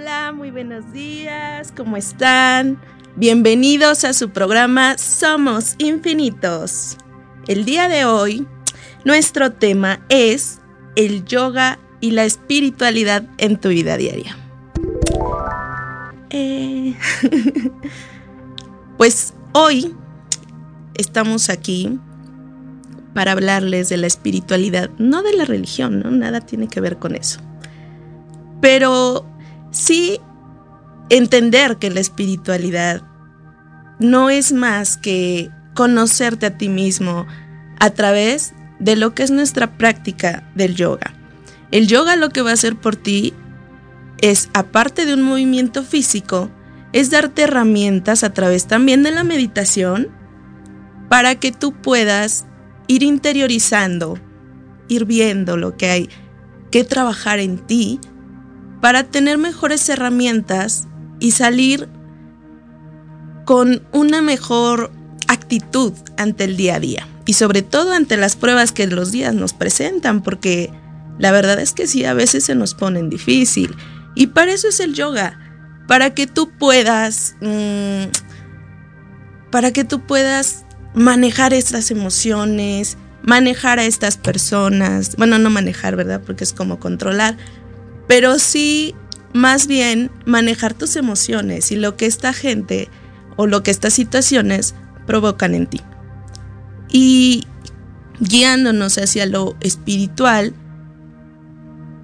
Hola, muy buenos días, ¿cómo están? Bienvenidos a su programa Somos Infinitos. El día de hoy, nuestro tema es el yoga y la espiritualidad en tu vida diaria. Eh, pues hoy estamos aquí para hablarles de la espiritualidad, no de la religión, ¿no? Nada tiene que ver con eso. Pero sí entender que la espiritualidad no es más que conocerte a ti mismo a través de lo que es nuestra práctica del yoga. El yoga lo que va a hacer por ti es, aparte de un movimiento físico, es darte herramientas a través también de la meditación para que tú puedas ir interiorizando, ir viendo lo que hay que trabajar en ti para tener mejores herramientas y salir con una mejor actitud ante el día a día. Y sobre todo ante las pruebas que los días nos presentan porque la verdad es que sí a veces se nos ponen difícil. Y para eso es el yoga para que tú puedas mmm, para que tú puedas manejar estas emociones manejar a estas personas. Bueno no manejar verdad porque es como controlar pero sí más bien manejar tus emociones y lo que esta gente o lo que estas situaciones provocan en ti. Y guiándonos hacia lo espiritual,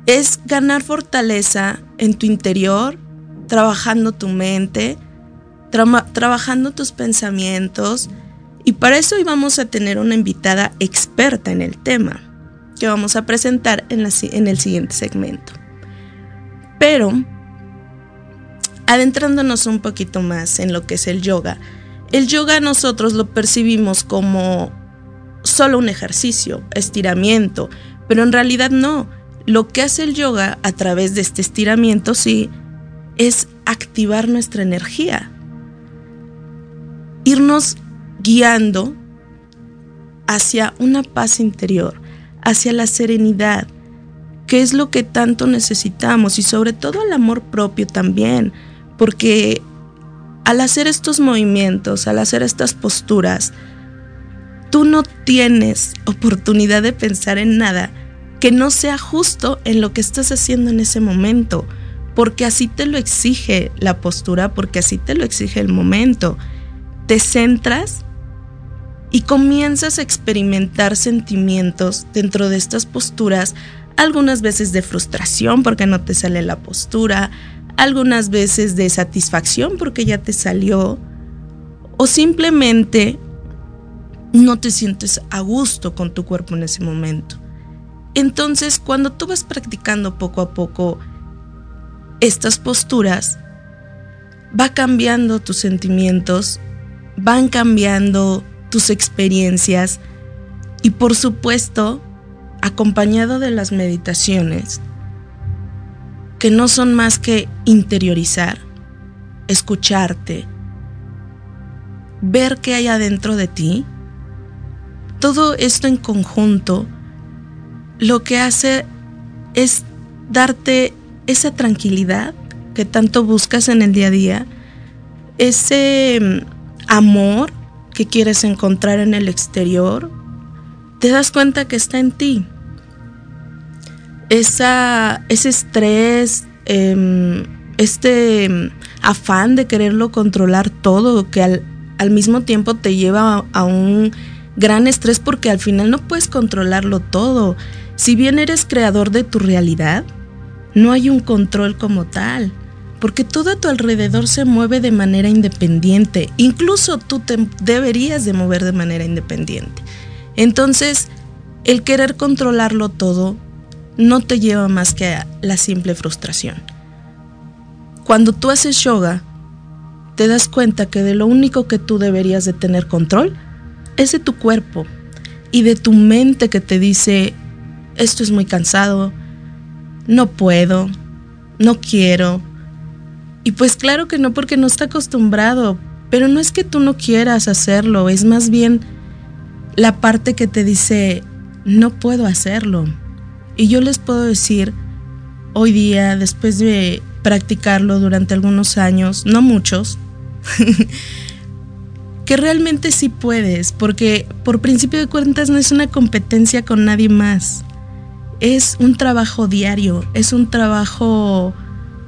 es ganar fortaleza en tu interior, trabajando tu mente, tra trabajando tus pensamientos. Y para eso hoy vamos a tener una invitada experta en el tema, que vamos a presentar en el siguiente segmento. Pero, adentrándonos un poquito más en lo que es el yoga, el yoga nosotros lo percibimos como solo un ejercicio, estiramiento, pero en realidad no. Lo que hace el yoga a través de este estiramiento, sí, es activar nuestra energía. Irnos guiando hacia una paz interior, hacia la serenidad, que es lo que tanto necesitamos y sobre todo el amor propio también, porque al hacer estos movimientos, al hacer estas posturas, tú no tienes oportunidad de pensar en nada que no sea justo en lo que estás haciendo en ese momento, porque así te lo exige la postura, porque así te lo exige el momento. Te centras y comienzas a experimentar sentimientos dentro de estas posturas algunas veces de frustración porque no te sale la postura, algunas veces de satisfacción porque ya te salió, o simplemente no te sientes a gusto con tu cuerpo en ese momento. Entonces, cuando tú vas practicando poco a poco estas posturas, va cambiando tus sentimientos, van cambiando tus experiencias y por supuesto acompañado de las meditaciones, que no son más que interiorizar, escucharte, ver qué hay adentro de ti, todo esto en conjunto lo que hace es darte esa tranquilidad que tanto buscas en el día a día, ese mm, amor que quieres encontrar en el exterior, te das cuenta que está en ti esa, ese estrés, eh, este mm, afán de quererlo controlar todo, que al, al mismo tiempo te lleva a, a un gran estrés porque al final no puedes controlarlo todo. Si bien eres creador de tu realidad, no hay un control como tal, porque todo a tu alrededor se mueve de manera independiente, incluso tú te deberías de mover de manera independiente. Entonces, el querer controlarlo todo no te lleva más que a la simple frustración. Cuando tú haces yoga, te das cuenta que de lo único que tú deberías de tener control es de tu cuerpo y de tu mente que te dice, esto es muy cansado, no puedo, no quiero. Y pues claro que no porque no está acostumbrado, pero no es que tú no quieras hacerlo, es más bien la parte que te dice, no puedo hacerlo. Y yo les puedo decir, hoy día, después de practicarlo durante algunos años, no muchos, que realmente sí puedes, porque por principio de cuentas no es una competencia con nadie más. Es un trabajo diario, es un trabajo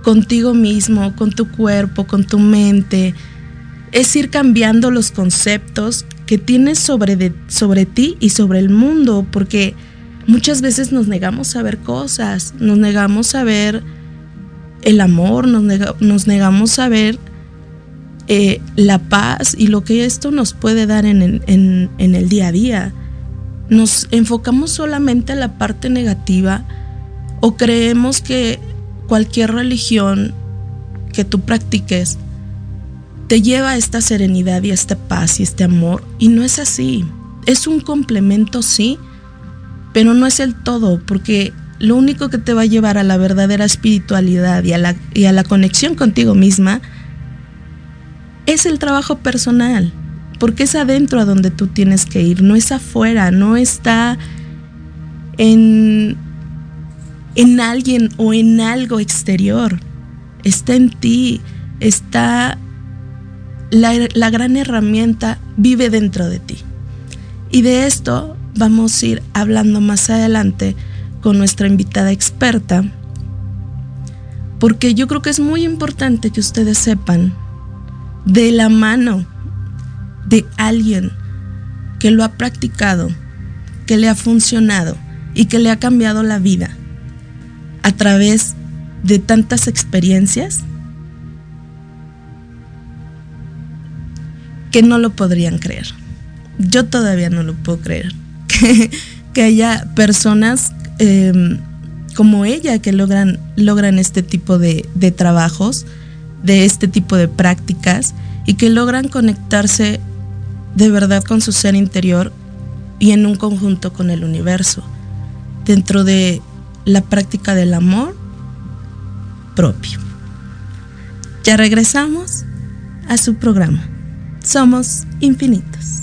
contigo mismo, con tu cuerpo, con tu mente. Es ir cambiando los conceptos que tienes sobre, de, sobre ti y sobre el mundo, porque muchas veces nos negamos a ver cosas, nos negamos a ver el amor, nos, nega, nos negamos a ver eh, la paz y lo que esto nos puede dar en, en, en el día a día. Nos enfocamos solamente a la parte negativa o creemos que cualquier religión que tú practiques te lleva a esta serenidad y a esta paz y este amor. Y no es así. Es un complemento, sí, pero no es el todo, porque lo único que te va a llevar a la verdadera espiritualidad y a la, y a la conexión contigo misma es el trabajo personal, porque es adentro a donde tú tienes que ir, no es afuera, no está en, en alguien o en algo exterior, está en ti, está la, la gran herramienta, vive dentro de ti. Y de esto vamos a ir hablando más adelante con nuestra invitada experta, porque yo creo que es muy importante que ustedes sepan de la mano de alguien que lo ha practicado, que le ha funcionado y que le ha cambiado la vida a través de tantas experiencias que no lo podrían creer. Yo todavía no lo puedo creer. Que, haya personas eh, como ella que logran, logran este tipo de, de trabajos de este tipo de prácticas y que logran conectarse de verdad con su ser interior y en un conjunto con el universo, dentro de la práctica del amor propio. Ya regresamos a su programa. Somos infinitos.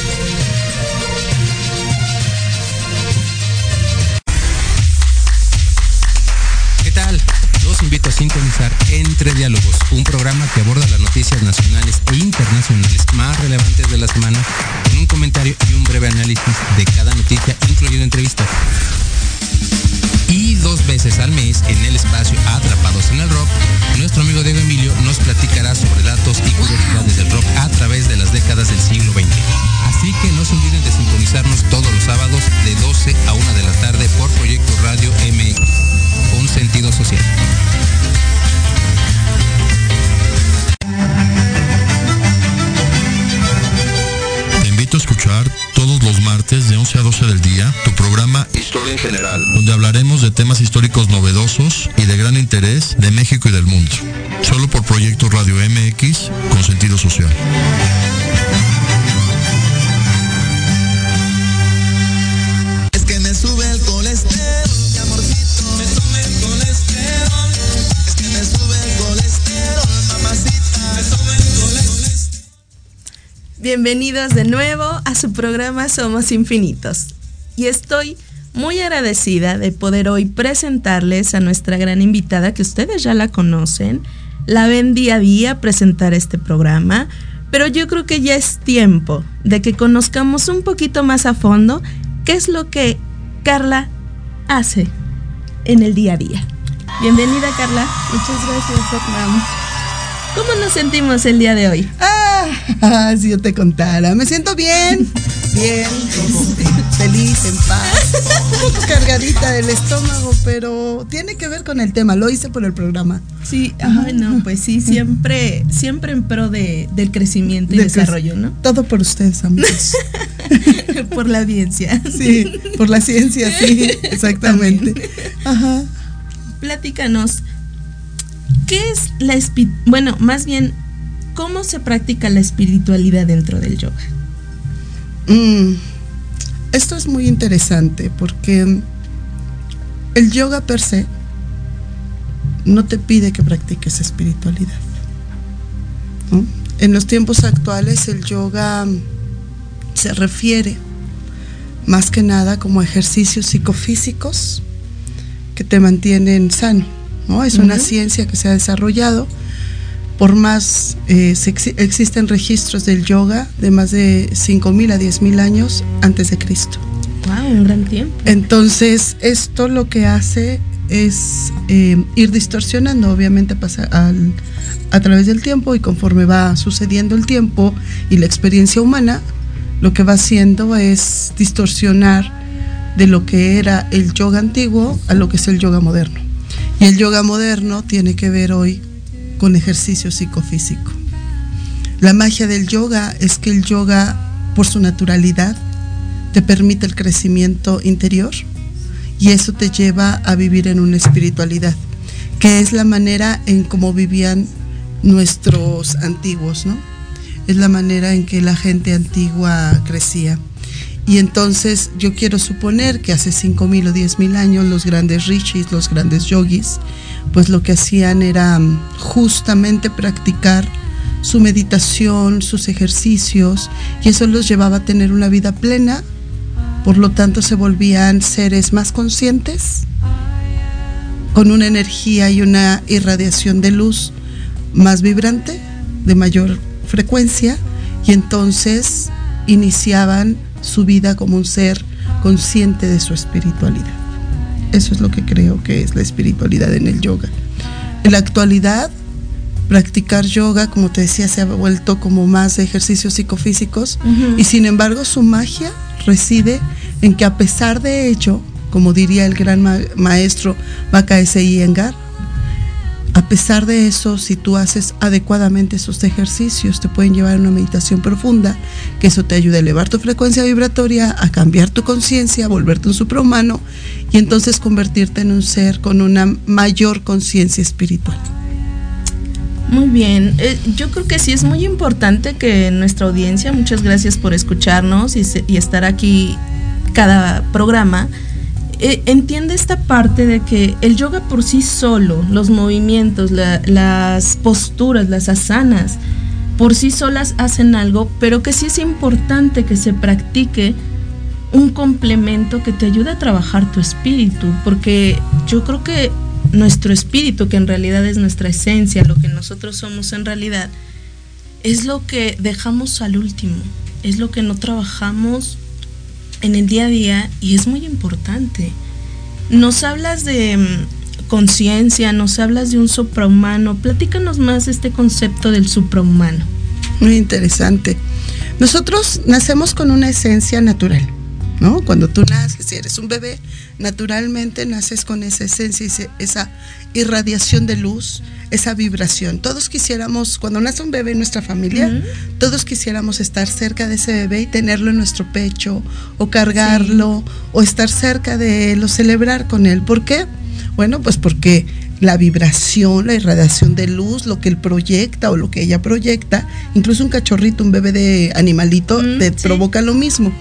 Invito a sintonizar Entre Diálogos, un programa que aborda las noticias nacionales e internacionales más relevantes de la semana, con un comentario y un breve análisis de cada noticia, incluyendo entrevistas. Y dos veces al mes, en el espacio Atrapados en el Rock, nuestro amigo Diego Emilio nos platicará sobre datos y curiosidades del rock a través de las décadas del siglo XX. Así que no se olviden de sintonizarnos todos los sábados de 12 a 1 de la tarde por Proyecto Radio MX, con sentido social. Te invito a escuchar todos los martes de 11 a 12 del día tu programa Historia en General, donde hablaremos de temas históricos novedosos y de gran interés de México y del mundo. Solo por Proyecto Radio MX con sentido social. Bienvenidos de nuevo a su programa Somos Infinitos. Y estoy muy agradecida de poder hoy presentarles a nuestra gran invitada, que ustedes ya la conocen, la ven día a día presentar este programa, pero yo creo que ya es tiempo de que conozcamos un poquito más a fondo qué es lo que Carla hace en el día a día. Bienvenida Carla. Muchas gracias, Fernando. ¿Cómo nos sentimos el día de hoy? Ah, si yo te contara. Me siento bien, bien, este, feliz, en paz. Un poco cargadita del estómago, pero tiene que ver con el tema. Lo hice por el programa. Sí, ay, no, pues sí, siempre, siempre en pro de, del crecimiento y Del desarrollo, ¿no? Todo por ustedes, amigos. por la audiencia. Sí, por la ciencia, sí, exactamente. Ajá. Platícanos, ¿qué es la bueno, más bien, cómo se practica la espiritualidad dentro del yoga? Mm, Esto es muy interesante porque el yoga per se no te pide que practiques espiritualidad. ¿no? En los tiempos actuales el yoga se refiere más que nada como ejercicios psicofísicos que te mantienen sano. ¿no? Es una ciencia que se ha desarrollado por más, eh, se existen registros del yoga de más de 5.000 a 10.000 años antes de Cristo. Wow, un gran tiempo. Entonces, esto lo que hace es eh, ir distorsionando, obviamente pasa al- a través del tiempo y conforme va sucediendo el tiempo y la experiencia humana, lo que va haciendo es distorsionar de lo que era el yoga antiguo a lo que es el yoga moderno. Y el yoga moderno tiene que ver hoy con ejercicio psicofísico. La magia del yoga es que el yoga, por su naturalidad, te permite el crecimiento interior y eso te lleva a vivir en una espiritualidad, que es la manera en cómo vivían nuestros antiguos, ¿no? Es la manera en que la gente antigua crecía. Y entonces yo quiero suponer que hace 5.000 o 10.000 años los grandes rishis, los grandes yogis, pues lo que hacían era mm, justamente practicar su meditación, sus ejercicios, y eso los llevaba a tener una vida plena, por lo tanto se volvían seres más conscientes, con una energía y una irradiación de luz más vibrante, de mayor frecuencia, y entonces iniciaban su vida como un ser consciente de su espiritualidad. Eso es lo que creo que es la espiritualidad en el yoga. En la actualidad, practicar yoga, como te decía, se ha vuelto como más de ejercicios psicofísicos y sin embargo su magia reside en que a pesar de ello, como diría el gran ma- maestro Bakaese Iyengar, a pesar de eso, si tú haces adecuadamente esos ejercicios, te pueden llevar a una meditación profunda, que eso te ayuda a elevar tu frecuencia vibratoria, a cambiar tu conciencia, a volverte un suprahumano y entonces convertirte en un ser con una mayor conciencia espiritual. Muy bien, Eh, yo creo que sí es muy importante que nuestra audiencia, muchas gracias por escucharnos y, se- y estar aquí cada programa, eh, entiende esta parte de que el yoga por sí solo, los movimientos, la- las posturas, las asanas, por sí solas hacen algo, pero que sí es importante que se practique un complemento que te ayude a trabajar tu espíritu, porque yo creo que nuestro espíritu, que en realidad es nuestra esencia, lo que nosotros somos en realidad, es lo que dejamos al último, es lo que no trabajamos en el día a día y es muy importante. Nos hablas de mm, conciencia, nos hablas de un suprahumano. Platícanos más este concepto del suprahumano. Muy interesante. Nosotros nacemos con una esencia natural, ¿no? Cuando tú naces, si eres un bebé, naturalmente naces con esa esencia, ese- esa irradiación de luz, esa vibración. Todos quisiéramos, cuando nace un bebé en nuestra familia, todos quisiéramos estar cerca de ese bebé y tenerlo en nuestro pecho, o cargarlo, o estar cerca de él, o celebrar con él. ¿Por qué? Bueno, pues porque la vibración, la irradiación de luz, lo que él proyecta o lo que ella proyecta, incluso un cachorrito, un bebé de animalito, Mm, te sí. provoca lo mismo.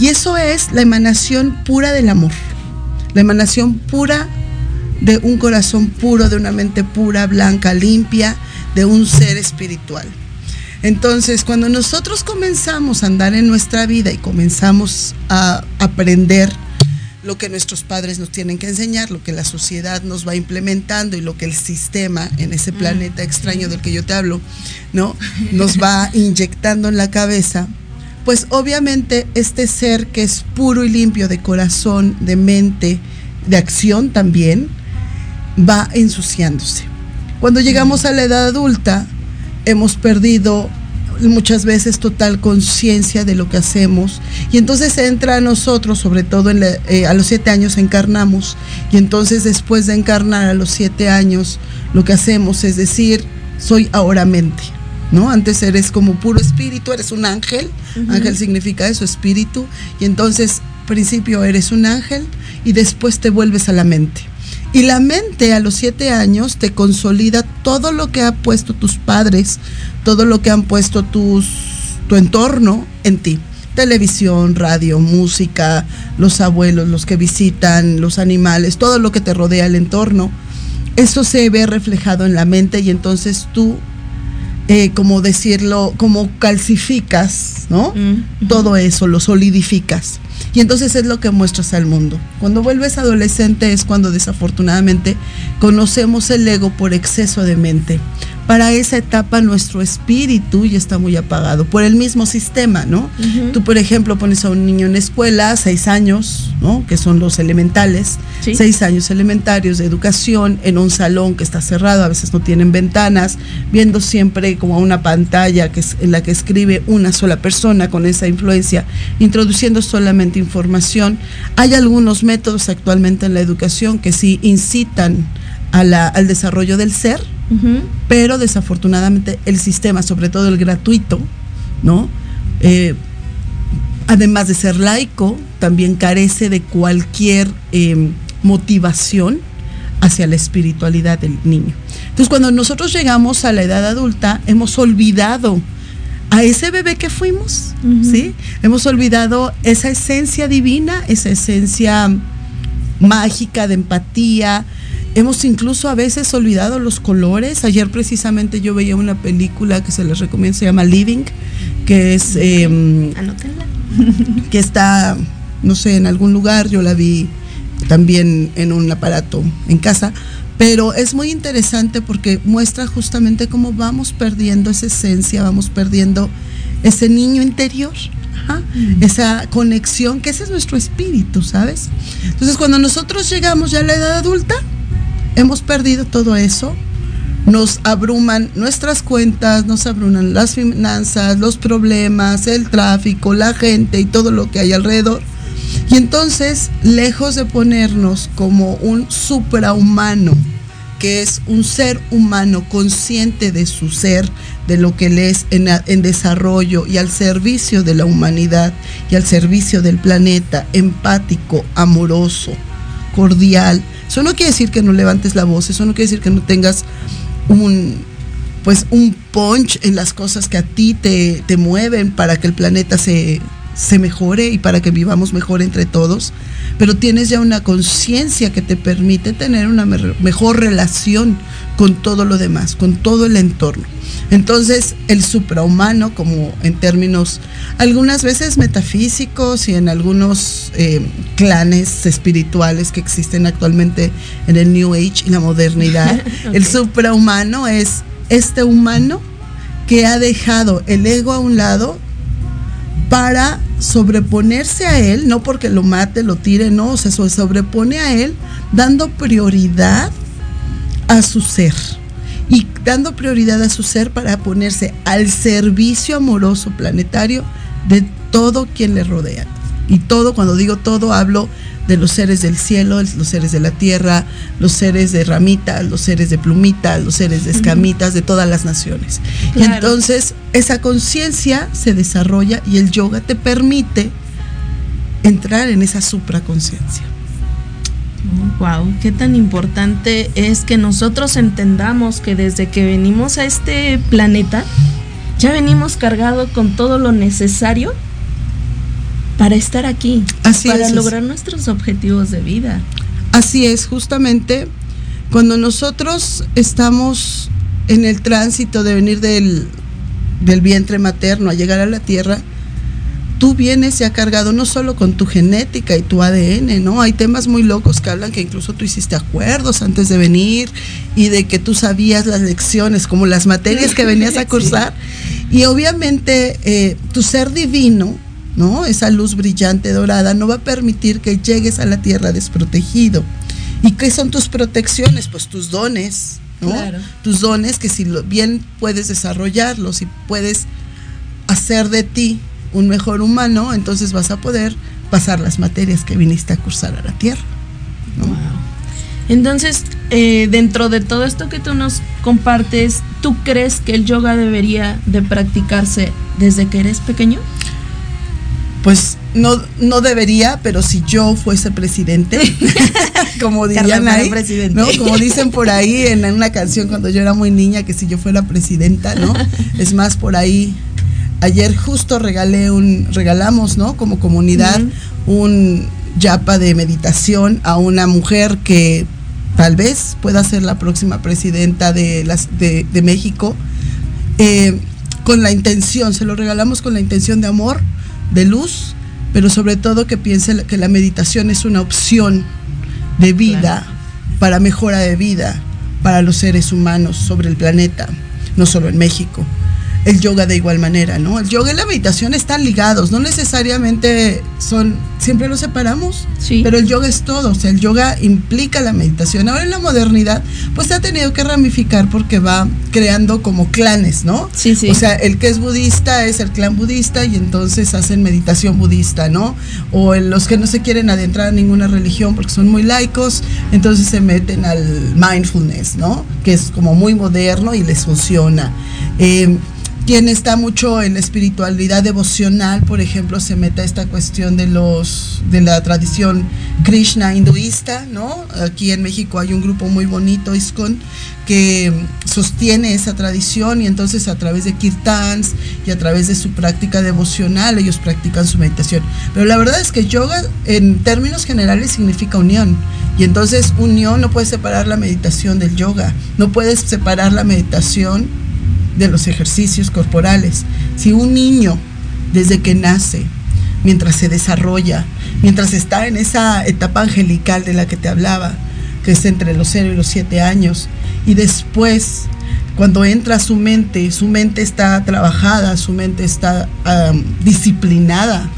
Y eso es la emanación pura del amor, la emanación pura de un corazón puro, de una mente pura, blanca, limpia, de un ser espiritual. Entonces, cuando nosotros comenzamos a andar en nuestra vida y comenzamos a aprender lo que nuestros padres nos tienen que enseñar, lo que la sociedad nos va implementando y lo que el sistema en ese planeta extraño del que yo te hablo, ¿no? Nos va inyectando en la cabeza, pues obviamente este ser que es puro y limpio de corazón, de mente, de acción también, va ensuciándose. Cuando llegamos a la edad adulta, hemos perdido muchas veces total conciencia de lo que hacemos y entonces entra a nosotros, sobre todo en la- eh, a los siete años encarnamos y entonces después de encarnar a los siete años lo que hacemos es decir, soy ahora mente. ¿No? Antes eres como puro espíritu, eres un ángel, ángel significa eso, espíritu, y entonces principio eres un ángel y después te vuelves a la mente. Y la mente a los siete años te consolida todo lo que ha puesto tus padres, todo lo que han puesto tus, tu entorno en ti. Televisión, radio, música, los abuelos, los que visitan, los animales, todo lo que te rodea el entorno. Eso se ve reflejado en la mente y entonces tú, eh, como decirlo, como calcificas, ¿no? Mm, todo eso, lo solidificas. Y entonces es lo que muestras al mundo. Cuando vuelves adolescente es cuando desafortunadamente conocemos el ego por exceso de mente. Para esa etapa nuestro espíritu ya está muy apagado por el mismo sistema, ¿no? Tú, por ejemplo, pones a un niño en la escuela, seis años, ¿no? Que son los elementales, Sí. seis años elementarios de educación en un salón que está cerrado, a veces no tienen ventanas, viendo siempre como una pantalla que es, en la que escribe una sola persona con esa influencia, introduciendo solamente información. Hay algunos métodos actualmente en la educación que sí incitan a la- al desarrollo del ser, Pero desafortunadamente el sistema, sobre todo el gratuito, ¿no? Eh, además de ser laico, también carece de cualquier eh, motivación hacia la espiritualidad del niño. Entonces, cuando nosotros llegamos a la edad adulta, hemos olvidado a ese bebé que fuimos, ¿sí? Hemos olvidado esa esencia divina, esa esencia mágica de empatía. Hemos incluso a veces olvidado los colores. Ayer precisamente yo veía una película que se les recomiendo, se llama Living, que es eh, Anótenla. que está, no sé, en algún lugar, yo la vi también en un aparato en casa, pero es muy interesante porque muestra justamente cómo vamos perdiendo esa esencia, vamos perdiendo ese niño interior, ajá, esa conexión, que ese es nuestro espíritu, ¿sabes? Entonces cuando nosotros llegamos ya a la edad adulta, hemos perdido todo eso, nos abruman nuestras cuentas, nos abruman las finanzas, los problemas, el tráfico, la gente y todo lo que hay alrededor. Y entonces, lejos de ponernos como un suprahumano, que es un ser humano consciente de su ser, de lo que él es en, en desarrollo y al servicio de la humanidad y al servicio del planeta, empático, amoroso, cordial. Eso no quiere decir que no levantes la voz, eso no quiere decir que no tengas un pues un punch en las cosas que a ti te, te mueven para que el planeta se, se mejore y para que vivamos mejor entre todos, pero tienes ya una conciencia que te permite tener una me- mejor relación con todo lo demás, con todo el entorno. Entonces, el suprahumano, como en términos algunas veces metafísicos y en algunos eh, clanes espirituales que existen actualmente en el New Age y la modernidad, el suprahumano es este humano que ha dejado el ego a un lado para sobreponerse a él, no porque lo mate, lo tire, no, se sobrepone a él dando prioridad a su ser. Y dando prioridad a su ser para ponerse al servicio amoroso planetario de todo quien le rodea. Y todo, cuando digo todo, hablo de los seres del cielo, los seres de la tierra, los seres de ramitas, los seres de plumitas, los seres de escamitas, de todas las naciones. Y entonces esa conciencia se desarrolla y el yoga te permite entrar en esa supraconciencia. Wow, qué tan importante es que nosotros entendamos que desde que venimos a este planeta ya venimos cargados con todo lo necesario para estar aquí, Así para es. lograr nuestros objetivos de vida. Así es, justamente cuando nosotros estamos en el tránsito de venir del, del vientre materno a llegar a la tierra, tú vienes ya cargado no solo con tu genética y tu ADN, ¿no? Hay temas muy locos que hablan que incluso tú hiciste acuerdos antes de venir y de que tú sabías las lecciones, como las materias que venías a Sí. cursar. Y obviamente eh, tu ser divino, ¿no? Esa luz brillante dorada no va a permitir que llegues a la tierra desprotegido. ¿Y qué son tus protecciones? Pues tus dones, ¿no? Claro. Tus dones que si lo, bien puedes desarrollarlos y puedes hacer de ti un mejor humano, entonces vas a poder pasar las materias que viniste a cursar a la tierra. ¿no? Entonces, eh, dentro de todo esto que tú nos compartes, ¿tú crees que el yoga debería de practicarse desde que eres pequeño? Pues no, no debería, pero si yo fuese presidente, como dirían ahí, presidente. ¿no? Como dicen por ahí en una canción cuando yo era muy niña, que si yo fuera presidenta, ¿no? Es más, por ahí, ayer justo regalé un, regalamos, ¿no? Como comunidad, un yapa de meditación a una mujer que tal vez pueda ser la próxima presidenta de, las, de, de México, eh, con la intención, se lo regalamos con la intención de amor, de luz, pero sobre todo que piense que la meditación es una opción de vida, para mejora de vida, para los seres humanos sobre el planeta, no solo en México. El yoga de igual manera, ¿no? El yoga y la meditación están ligados, no necesariamente son, siempre los separamos, Sí. pero el yoga es todo, o sea, el yoga implica la meditación. Ahora en la modernidad, pues se ha tenido que ramificar porque va creando como clanes, ¿no? Sí, sí. O sea, el que es budista es el clan budista y entonces hacen meditación budista, ¿no? O en los que no se quieren adentrar a ninguna religión porque son muy laicos, entonces se meten al mindfulness, ¿no? Que es como muy moderno y les funciona. Eh, quien está mucho en la espiritualidad devocional, por ejemplo, se mete a esta cuestión de los de la tradición Krishna hinduista, ¿no? Aquí en México hay un grupo muy bonito, ISKCON, que sostiene esa tradición y entonces a través de kirtans y a través de su práctica devocional ellos practican su meditación. Pero la verdad es que yoga en términos generales significa unión y entonces unión no puede separar la meditación del yoga, no puedes separar la meditación de los ejercicios corporales. Si un niño, desde que nace, mientras se desarrolla, mientras está en esa etapa angelical de la que te hablaba, que es entre los 0 y los 7 años, y después, cuando entra su mente, su mente está trabajada, su mente está disciplinada,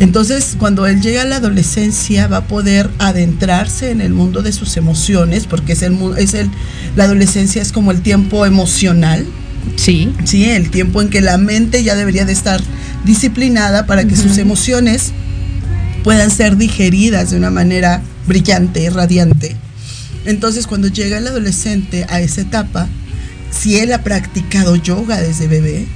entonces, cuando él llega a la adolescencia, va a poder adentrarse en el mundo de sus emociones, porque es el, es el, la adolescencia es como el tiempo emocional, Sí. ¿sí? El tiempo en que la mente ya debería de estar disciplinada para que sus emociones puedan ser digeridas de una manera brillante, radiante. Entonces, cuando llega el adolescente a esa etapa, si él ha practicado yoga desde bebé,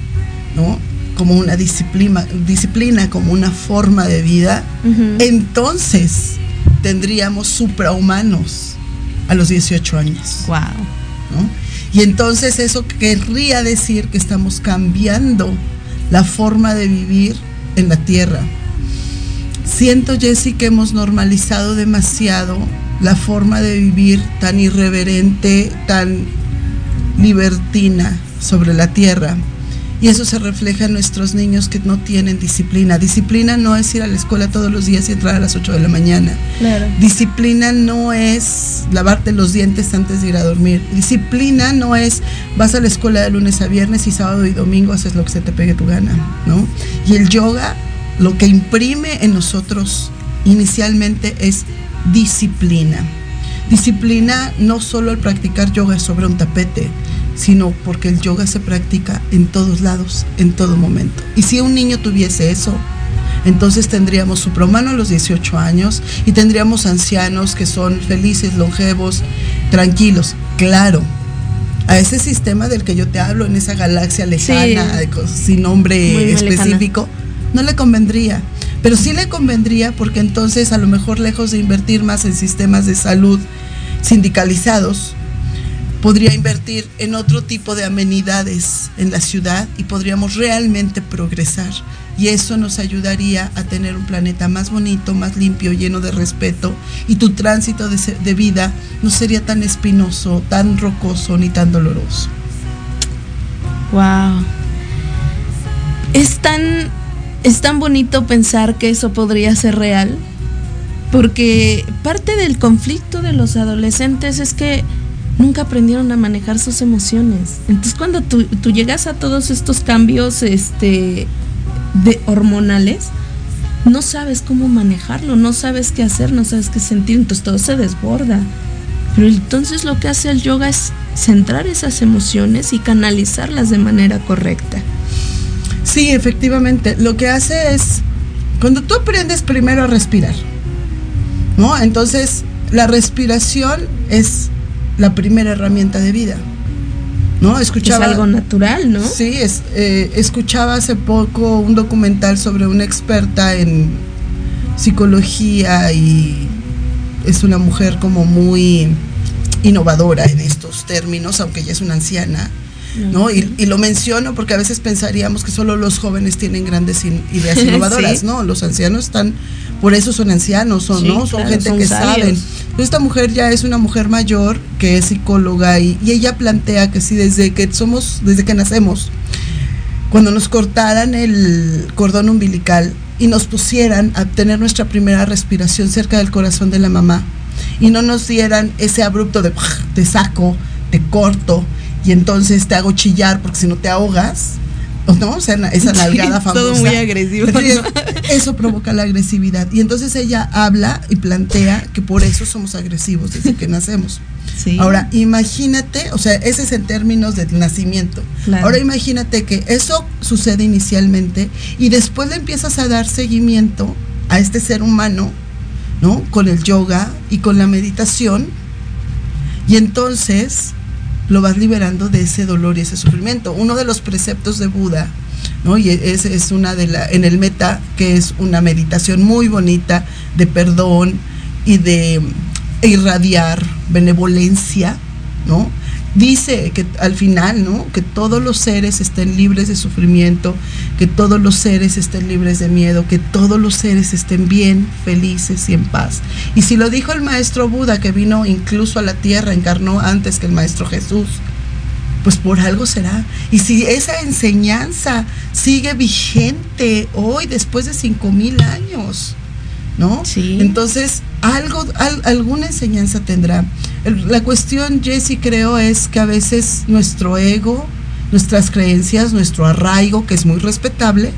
¿no? Como una disciplina, disciplina como una forma de vida, entonces tendríamos suprahumanos a los 18 años. Wow. ¿no? Y entonces eso querría decir que estamos cambiando la forma de vivir en la tierra. Siento, Jessy, que hemos normalizado demasiado la forma de vivir tan irreverente, tan libertina sobre la tierra. Y eso se refleja en nuestros niños que no tienen disciplina. Disciplina no es ir a la escuela todos los días y entrar a las 8 de la mañana. Claro. Disciplina no es lavarte los dientes antes de ir a dormir. Disciplina no es vas a la escuela de lunes a viernes y sábado y domingo haces lo que se te pegue tu gana, ¿no? Y el yoga lo que imprime en nosotros inicialmente es disciplina. Disciplina no solo al practicar yoga sobre un tapete, sino porque el yoga se practica en todos lados, en todo momento. Y si un niño tuviese eso, entonces tendríamos suprahumano a los 18 años y tendríamos ancianos que son felices, longevos, tranquilos. Claro, a ese sistema del que yo te hablo, en esa galaxia lejana, Sí. sin nombre Muy, muy específico, no le convendría. Pero sí le convendría porque entonces a lo mejor lejos de invertir más en sistemas de salud sindicalizados, podría invertir en otro tipo de amenidades en la ciudad y podríamos realmente progresar. Y eso nos ayudaría a tener un planeta más bonito, más limpio, lleno de respeto. Y tu tránsito de, de vida no sería tan espinoso, tan rocoso ni tan doloroso. Wow. Es tan, es tan bonito pensar que eso podría ser real, porque parte del conflicto de los adolescentes es que nunca aprendieron a manejar sus emociones. Entonces cuando tú, llegas a todos estos cambios este, de hormonales, no sabes cómo manejarlo, no sabes qué hacer, no sabes qué sentir, entonces todo se desborda. Pero entonces lo que hace el yoga es centrar esas emociones y canalizarlas de manera correcta. Sí, efectivamente. Lo que hace es, cuando tú aprendes primero a respirar, ¿no? Entonces, la respiración es la primera herramienta de vida. ¿No? Escuchaba. es algo natural, ¿no? Sí, es, eh, escuchaba hace poco un documental sobre una experta en psicología y es una mujer como muy innovadora en estos términos, aunque ella es una anciana. ¿No? Y, y lo menciono porque a veces pensaríamos que solo los jóvenes tienen grandes in- ideas innovadoras, Sí. ¿no? Los ancianos están, por eso son ancianos, son, Sí, ¿no? Son claro, gente son que sabios. saben. Entonces, esta mujer ya es una mujer mayor que es psicóloga y, y ella plantea que si desde que somos, desde que nacemos, cuando nos cortaran el cordón umbilical y nos pusieran a tener nuestra primera respiración cerca del corazón de la mamá y no nos dieran ese abrupto de te saco, te corto y entonces te hago chillar porque si no te ahogas, ¿o ¿no? O sea, esa nalgada Sí, famosa. todo muy agresivo, Entonces, ¿no? Eso provoca la agresividad. Y entonces ella habla y plantea que por eso somos agresivos desde que nacemos. Sí. Ahora, imagínate, o sea, ese es en términos del nacimiento. Claro. Ahora imagínate que eso sucede inicialmente y después le empiezas a dar seguimiento a este ser humano, ¿no? Con el yoga y con la meditación. Y entonces lo vas liberando de ese dolor y ese sufrimiento. Uno de los preceptos de Buda, ¿no? Y ese es una de la, en el meta, que es una meditación muy bonita de perdón y de irradiar benevolencia, ¿no? Dice que al final, ¿no? Que todos los seres estén libres de sufrimiento, que todos los seres estén libres de miedo, que todos los seres estén bien, felices y en paz. Y si lo dijo el maestro Buda, que vino incluso a la tierra, encarnó antes que el maestro Jesús, pues por algo será. Y si esa enseñanza sigue vigente hoy, después de cinco mil años, ¿no? Sí. Entonces, algo, al- alguna enseñanza tendrá. La cuestión, Jesse, creo, es que a veces nuestro ego, nuestras creencias, nuestro arraigo, que es muy respetable,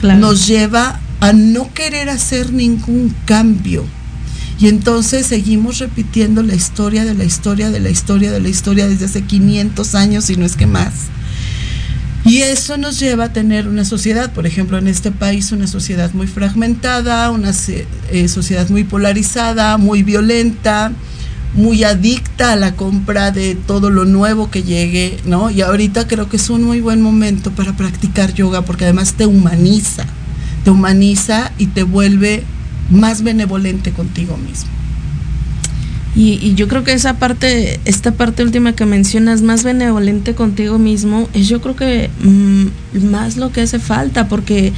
Claro. nos lleva a no querer hacer ningún cambio. Y entonces seguimos repitiendo la historia de la historia de la historia de la historia desde hace 500 años y no es que más. Y eso nos lleva a tener una sociedad, por ejemplo, en este país, una sociedad muy fragmentada, una eh, sociedad muy polarizada, muy violenta, muy adicta a la compra de todo lo nuevo que llegue, ¿no? Y ahorita creo que es un muy buen momento para practicar yoga porque además te humaniza, te humaniza y te vuelve más benevolente contigo mismo. Y, yo creo que esa parte, esta parte última que mencionas, más benevolente contigo mismo, es yo creo que mm, más lo que hace falta, porque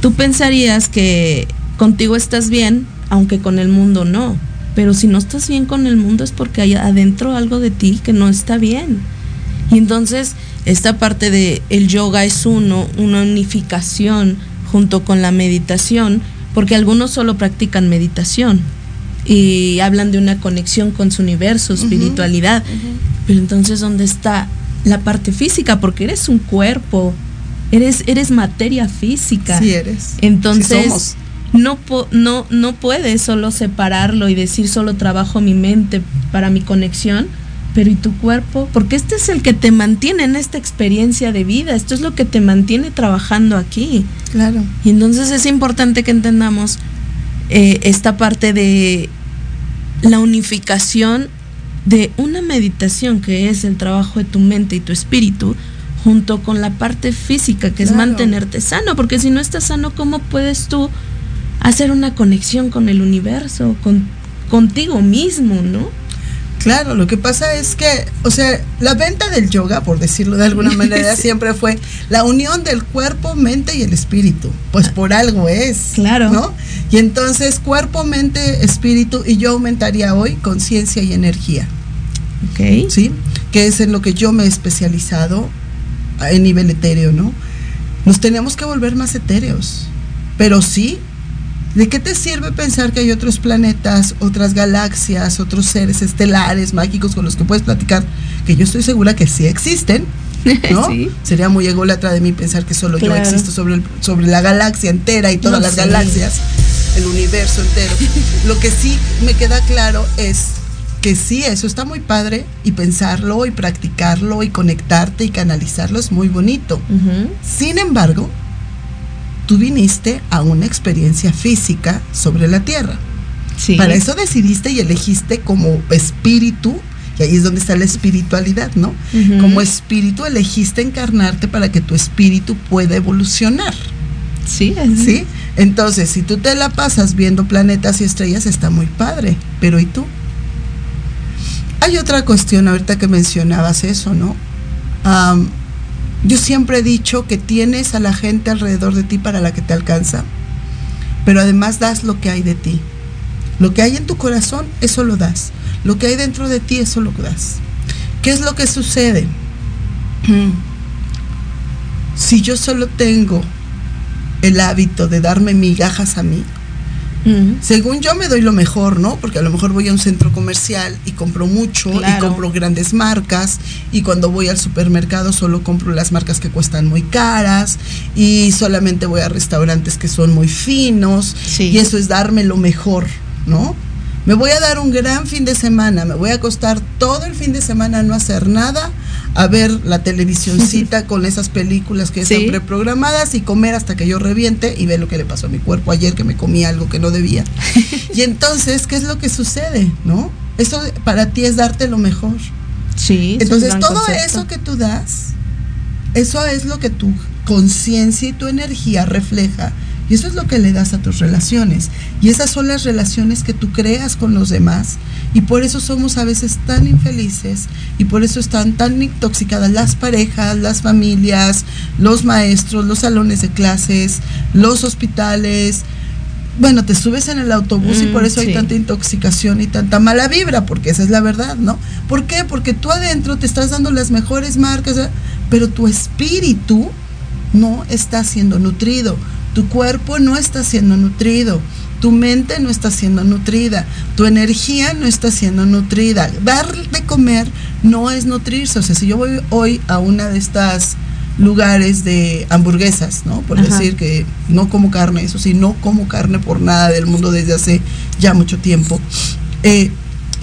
tú pensarías que contigo estás bien, aunque con el mundo no. Pero si no estás bien con el mundo es porque hay adentro algo de ti que no está bien. Y entonces esta parte de el yoga es uno, una unificación junto con la meditación, porque algunos solo practican meditación y hablan de una conexión con su universo, espiritualidad. Pero entonces, ¿dónde está la parte física? Porque eres un cuerpo, eres, eres materia física. Sí eres. Entonces, Sí no, po- no, no puedes solo separarlo y decir solo trabajo mi mente para mi conexión, pero ¿y tu cuerpo? Porque este es el que te mantiene en esta experiencia de vida, esto es lo que te mantiene trabajando aquí. Claro. Y entonces es importante que entendamos eh, esta parte de la unificación de una meditación que es el trabajo de tu mente y tu espíritu junto con la parte física que es mantenerte sano, porque si no estás sano, ¿cómo puedes tú hacer una conexión con el universo, con contigo mismo, ¿no? Claro, lo que pasa es que, o sea, la venta del yoga, por decirlo de alguna manera, Sí. siempre fue la unión del cuerpo, mente y el espíritu. Pues por algo es. Claro. ¿No? Y entonces, cuerpo, mente, espíritu, y yo aumentaría hoy conciencia y energía. Ok. ¿Sí? Que es en lo que yo me he especializado en nivel etéreo, ¿no? Nos tenemos que volver más etéreos. Pero sí, ¿de qué te sirve pensar que hay otros planetas, otras galaxias, otros seres estelares, mágicos con los que puedes platicar? Que yo estoy segura que sí existen, ¿no? Sí. Sería muy ególatra de mí pensar que solo yo existo sobre, el- sobre la galaxia entera y todas No, las sí. galaxias, el universo entero. Lo que sí me queda claro es que sí, eso está muy padre y pensarlo y practicarlo y conectarte y canalizarlo es muy bonito. Sin embargo, tú viniste a una experiencia física sobre la Tierra. Sí. Para eso decidiste y elegiste como espíritu, y ahí es donde está la espiritualidad, ¿no? Como espíritu elegiste encarnarte para que tu espíritu pueda evolucionar, Sí, es- ¿sí? Entonces, si tú te la pasas viendo planetas y estrellas, está muy padre, pero ¿y tú? Hay otra cuestión ahorita que mencionabas eso, ¿no? Am, yo siempre he dicho que tienes a la gente alrededor de ti para la que te alcanza, pero además das lo que hay de ti. Lo que hay en tu corazón, eso lo das. Lo que hay dentro de ti, eso lo das. ¿Qué es lo que sucede? Si yo solo tengo el hábito de darme migajas a mí, Según yo me doy lo mejor, ¿no? Porque a lo mejor voy a un centro comercial y compro mucho y compro grandes marcas y cuando voy al supermercado solo compro las marcas que cuestan muy caras y solamente voy a restaurantes que son muy finos Sí. y eso es darme lo mejor, ¿no? Me voy a dar un gran fin de semana, me voy a acostar todo el fin de semana a no hacer nada, a ver la televisioncita con esas películas que Sí. están preprogramadas y comer hasta que yo reviente y ver lo que le pasó a mi cuerpo ayer que me comí algo que no debía. y entonces, ¿qué es lo que sucede? ¿No? Eso para ti es darte lo mejor. Sí. es Entonces, gran todo concepto. eso que tú das, eso es lo que tu conciencia y tu energía refleja. Y eso es lo que le das a tus relaciones. Y esas son las relaciones que tú creas con los demás. Y por eso somos a veces tan infelices. Y por eso están tan intoxicadas las parejas, las familias, los maestros, los salones de clases, los hospitales. Bueno, te subes en el autobús y Mm, por eso sí. hay tanta intoxicación y tanta mala vibra, porque esa es la verdad, ¿no? ¿Por qué? Porque tú adentro te estás dando las mejores marcas, ¿eh? pero tu espíritu no está siendo nutrido, tu cuerpo no está siendo nutrido, tu mente no está siendo nutrida, tu energía no está siendo nutrida. Dar de comer no es nutrirse, o sea, si yo voy hoy a una de estas lugares de hamburguesas, ¿no? Por Ajá. decir que no como carne, eso sí, no como carne por nada del mundo desde hace ya mucho tiempo. Eh,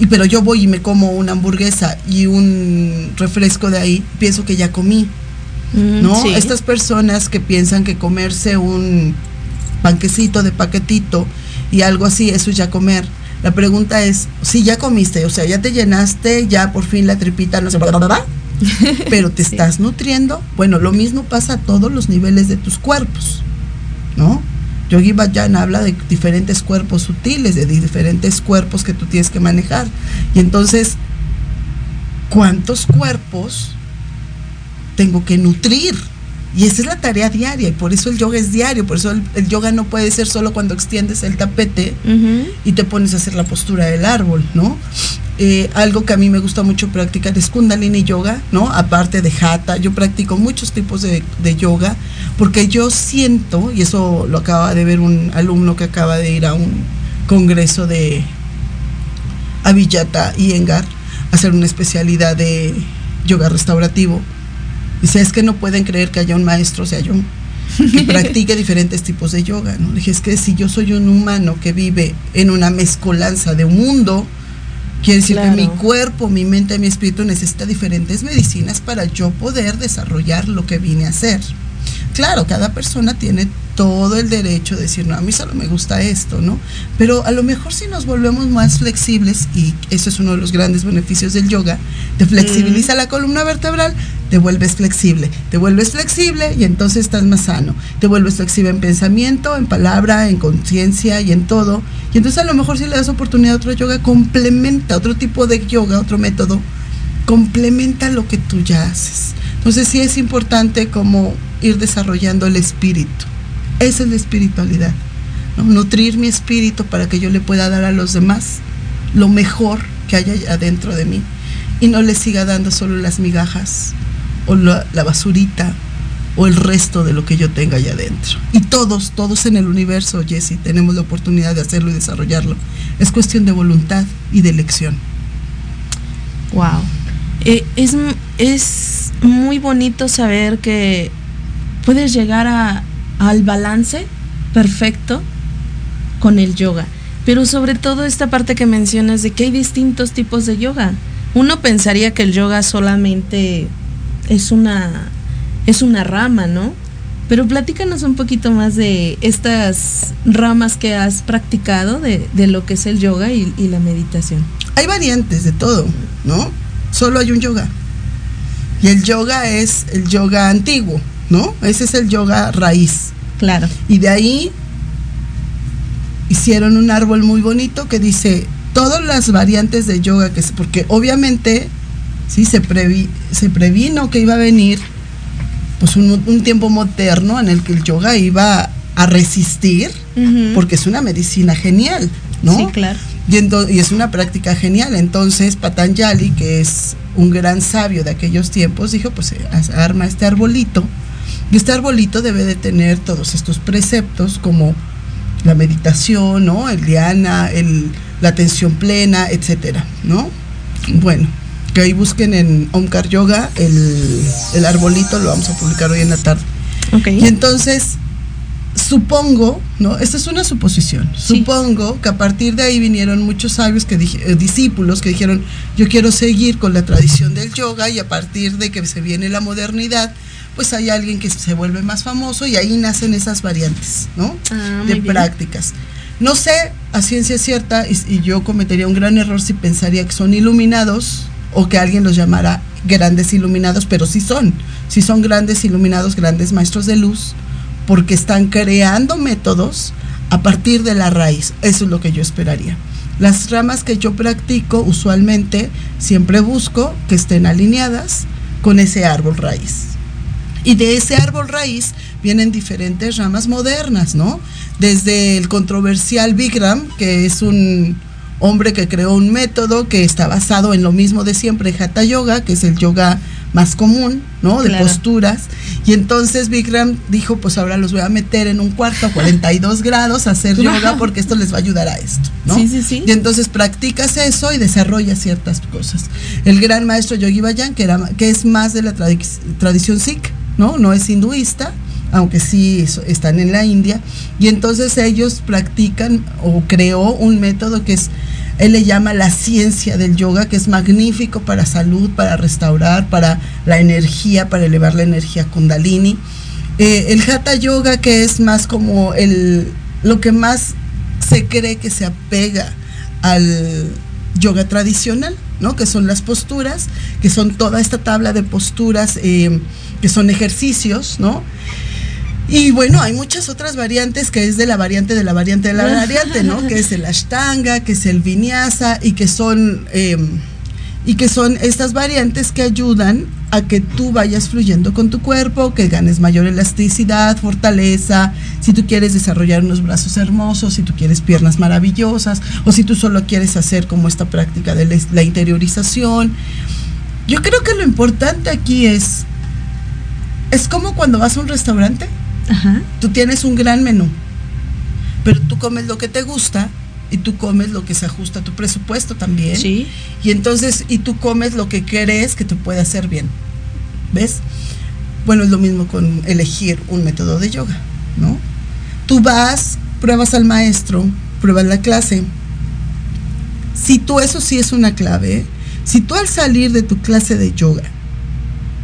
y pero yo voy y me como una hamburguesa y un refresco de ahí, pienso que ya comí, ¿no? sí. Estas personas que piensan que comerse un panquecito de paquetito y algo así, eso es ya comer. La pregunta es, si ya comiste, o sea, ya te llenaste, ya por fin la tripita, no bla, pero te Sí. estás nutriendo. Bueno, lo mismo pasa a todos los niveles de tus cuerpos, ¿no? Yogi Bhajan habla de diferentes cuerpos sutiles, de diferentes cuerpos que tú tienes que manejar. Y entonces, ¿cuántos cuerpos tengo que nutrir? Y esa es la tarea diaria, y por eso el yoga es diario, por eso el, el yoga no puede ser solo cuando extiendes el tapete y te pones a hacer la postura del árbol, ¿no? eh, algo que a mí me gusta mucho practicar es Kundalini Yoga, ¿no? Aparte de Hatha, yo practico muchos tipos de, de, yoga porque yo siento, y eso lo acaba de ver un alumno que acaba de ir a un congreso de Avillata y Engar, a hacer una especialidad de yoga restaurativo. Dice, es que no pueden creer que haya un maestro, o sea, yo que practique diferentes tipos de yoga. ¿no? Dije, es que si yo soy un humano que vive en una mezcolanza de un mundo, quiere decir claro. que mi cuerpo, mi mente, mi espíritu necesita diferentes medicinas para yo poder desarrollar lo que vine a hacer. Claro, cada persona tiene todo el derecho de decir, no, a mí solo me gusta esto, ¿no? Pero a lo mejor si nos volvemos más flexibles, y eso es uno de los grandes beneficios del yoga, te flexibiliza mm. la columna vertebral, te vuelves flexible, te vuelves flexible y entonces estás más sano, te vuelves flexible en pensamiento, en palabra, en conciencia y en todo. Y entonces a lo mejor si le das oportunidad a otro yoga, complementa otro tipo de yoga, otro método, complementa lo que tú ya haces. Entonces sí es importante como ir desarrollando el espíritu. Esa es la espiritualidad. Nutrir mi espíritu para que yo le pueda dar a los demás lo mejor que haya adentro de mí. Y no le siga dando solo las migajas o la, la basurita o el resto de lo que yo tenga allá adentro. Y todos, todos en el universo, Jesse, tenemos la oportunidad de hacerlo y desarrollarlo. Es cuestión de voluntad y de elección. Wow. Eh, es, es muy bonito saber que puedes llegar a, al balance perfecto con el yoga. Pero sobre todo esta parte que mencionas de que hay distintos tipos de yoga. Uno pensaría que el yoga solamente es una, es una rama, ¿no? Pero platícanos un poquito más de estas ramas que has practicado de, de lo que es el yoga y, y, la meditación. Hay variantes de todo, ¿no? Solo hay un yoga. Y el yoga es el yoga antiguo, ¿no? Ese es el yoga raíz. Claro. Y de ahí hicieron un árbol muy bonito que dice todas las variantes de yoga que porque obviamente sí se previ, se previno que iba a venir pues un, un, tiempo moderno en el que el yoga iba a resistir uh -huh. porque es una medicina genial, ¿no? Sí, claro. Y, y, es una práctica genial. Entonces Patanjali, que es un gran sabio de aquellos tiempos, dijo, pues arma este arbolito. Y este arbolito debe de tener todos estos preceptos como la meditación, ¿no? El diana, el, la atención plena, etcétera, ¿no? Bueno, que ahí busquen en Omkar Yoga el, el arbolito, lo vamos a publicar hoy en la tarde. Okay. Y entonces supongo, ¿no? Esta es una suposición. Sí. Supongo que a partir de ahí vinieron muchos sabios que eh, discípulos que dijeron, "Yo quiero seguir con la tradición del yoga" y a partir de que se viene la modernidad, pues hay alguien que se vuelve más famoso y ahí nacen esas variantes, ¿no? Ah, de prácticas. No sé a ciencia cierta y, y yo cometería un gran error si pensaría que son iluminados o que alguien los llamara grandes iluminados, pero sí son, sí son grandes iluminados, grandes maestros de luz, porque están creando métodos a partir de la raíz. Eso es lo que yo esperaría. Las ramas que yo practico usualmente siempre busco que estén alineadas con ese árbol raíz. Y de ese árbol raíz vienen diferentes ramas modernas, ¿no? Desde el controversial Bikram, que es un hombre que creó un método que está basado en lo mismo de siempre, Hatha Yoga, que es el yoga más común, ¿no? De Claro. posturas. Y entonces Bikram dijo, pues ahora los voy a meter en un cuarto a 42 grados a hacer yoga porque esto les va a ayudar a esto, ¿no? Sí, sí, sí. Y entonces practicas eso y desarrollas ciertas cosas. El gran maestro Yogi Bayan, que, era, que es más de la tradi- tradición sikh, ¿no? No es hinduista, aunque sí están en la India. Y entonces ellos practican o creó un método que es, él le llama la ciencia del yoga, que es magnífico para salud, para restaurar, para la energía, para elevar la energía kundalini. Eh, el hatha yoga, que es más como el, lo que más se cree que se apega al yoga tradicional, ¿no? Que son las posturas, que son toda esta tabla de posturas, eh, que son ejercicios, ¿no? Y bueno, hay muchas otras variantes que es de la variante de la variante de la variante, ¿no? Que es el ashtanga, que es el vinyasa y que son eh, y que son estas variantes que ayudan a que tú vayas fluyendo con tu cuerpo, que ganes mayor elasticidad, fortaleza, si tú quieres desarrollar unos brazos hermosos, si tú quieres piernas maravillosas, o si tú solo quieres hacer como esta práctica de la interiorización. Yo creo que lo importante aquí es, es como cuando vas a un restaurante, tú tienes un gran menú, pero tú comes lo que te gusta y tú comes lo que se ajusta a tu presupuesto también. Sí. Y entonces, y tú comes lo que crees que te puede hacer bien. ¿Ves? Bueno, es lo mismo con elegir un método de yoga, ¿no? Tú vas, pruebas al maestro, pruebas la clase. Si tú, eso sí es una clave, si tú al salir de tu clase de yoga